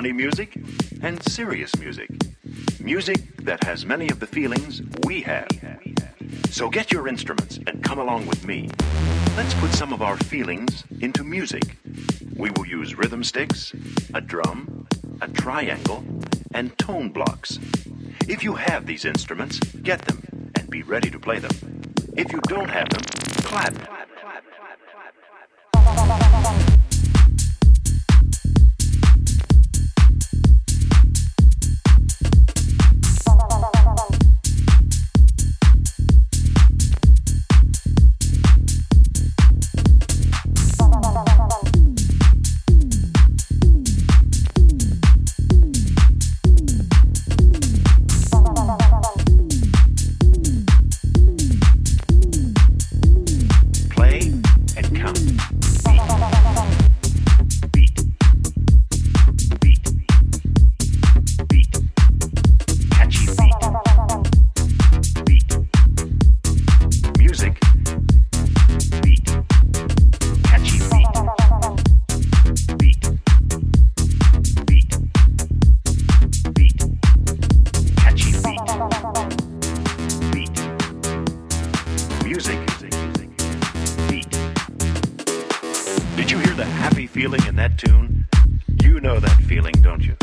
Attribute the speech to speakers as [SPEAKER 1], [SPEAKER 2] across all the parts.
[SPEAKER 1] funny music and serious music. Music that has many of the feelings we have. So get your instruments and come along with me. Let's put some of our feelings into music. We will use rhythm sticks, a drum, a triangle, and tone blocks. If you have these instruments, get them and be ready to play them. Feeling in that tune? You know that feeling, don't you?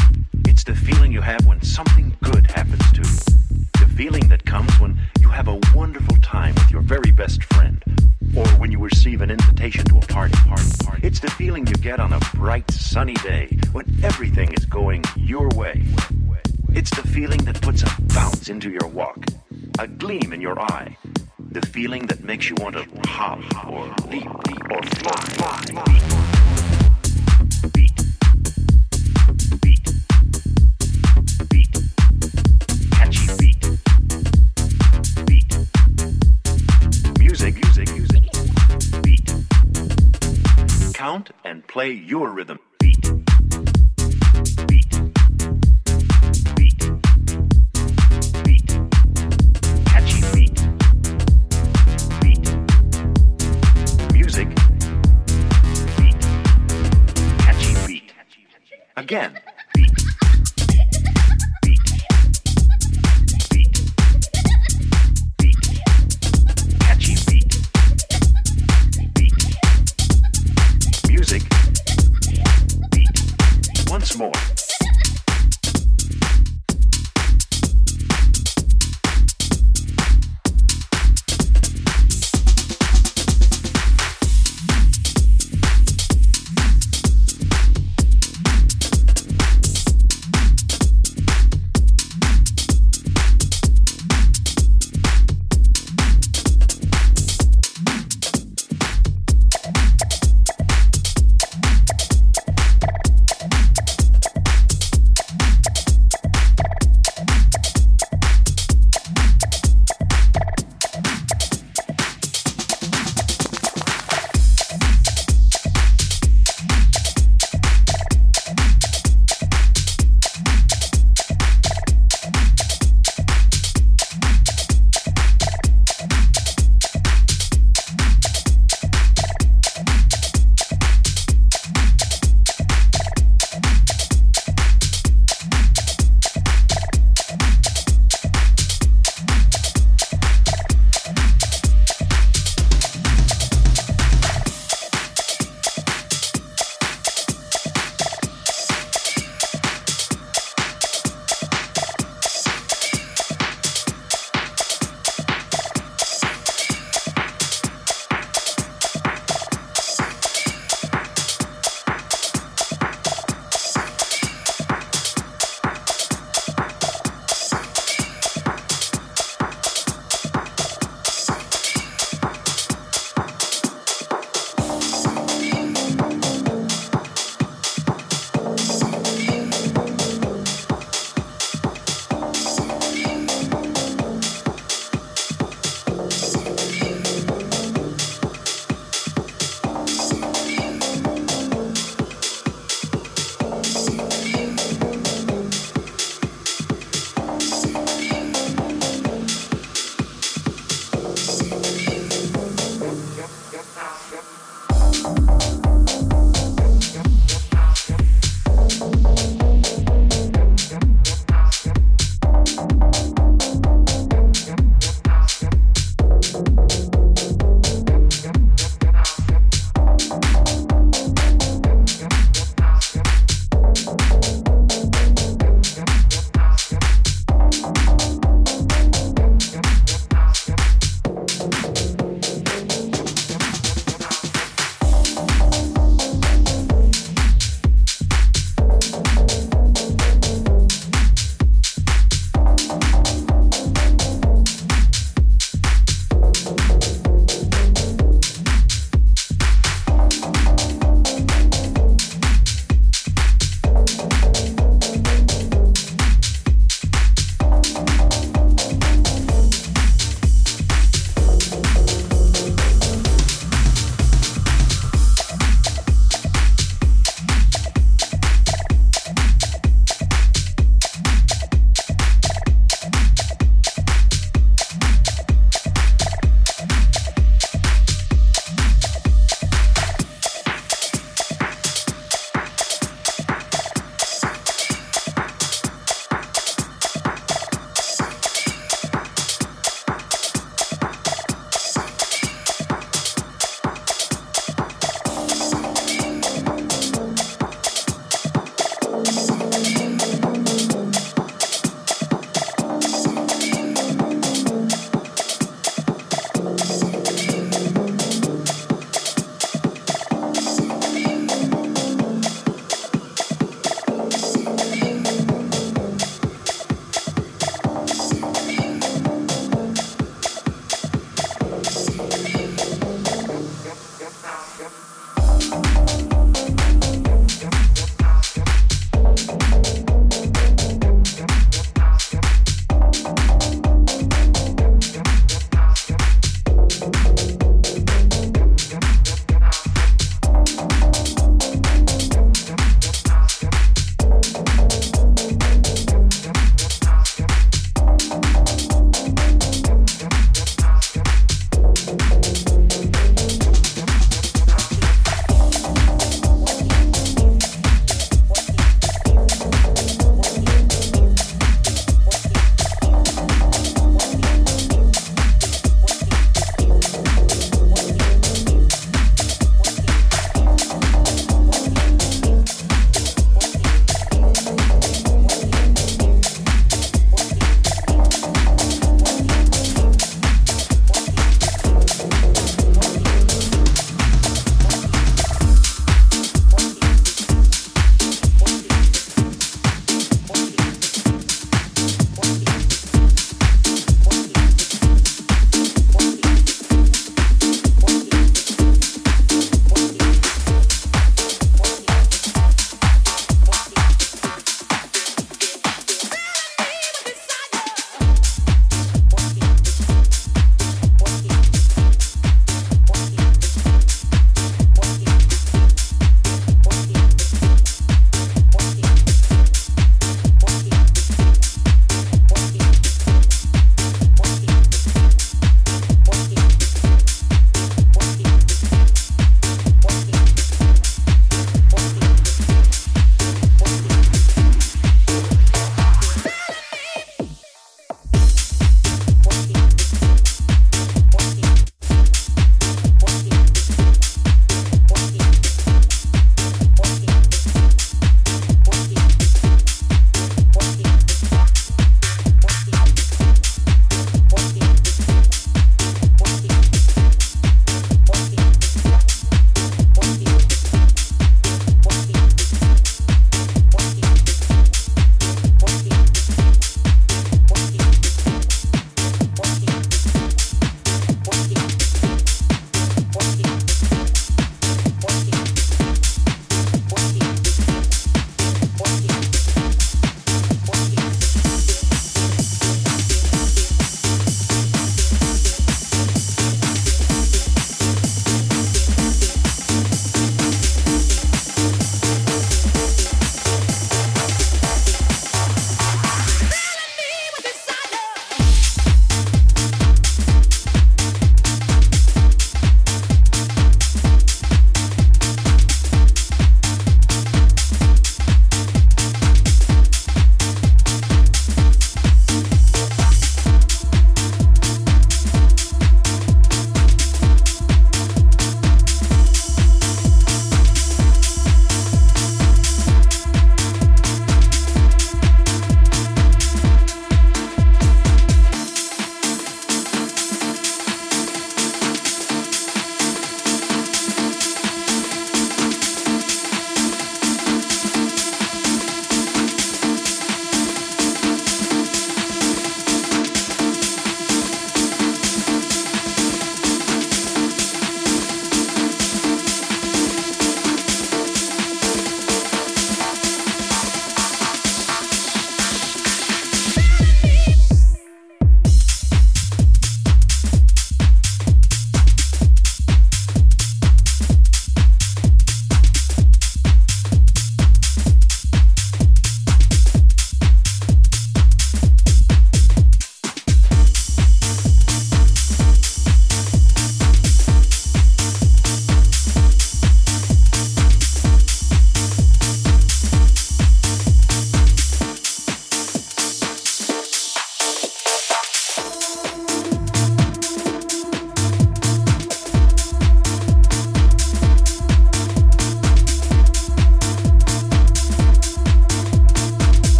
[SPEAKER 1] It's the feeling you have when something good happens to you. The feeling that comes when you have a wonderful time with your very best friend. Or when you receive an invitation to a party, party, party. It's the feeling you get on a bright, sunny day when everything is going your way. It's the feeling that puts a bounce into your walk, a gleam in your eye, the feeling that makes you want to hop or leap or fly. Count and play your rhythm. Beat. Beat. Beat. Beat. Catchy beat. Beat. Music. Beat. Catchy beat. Again.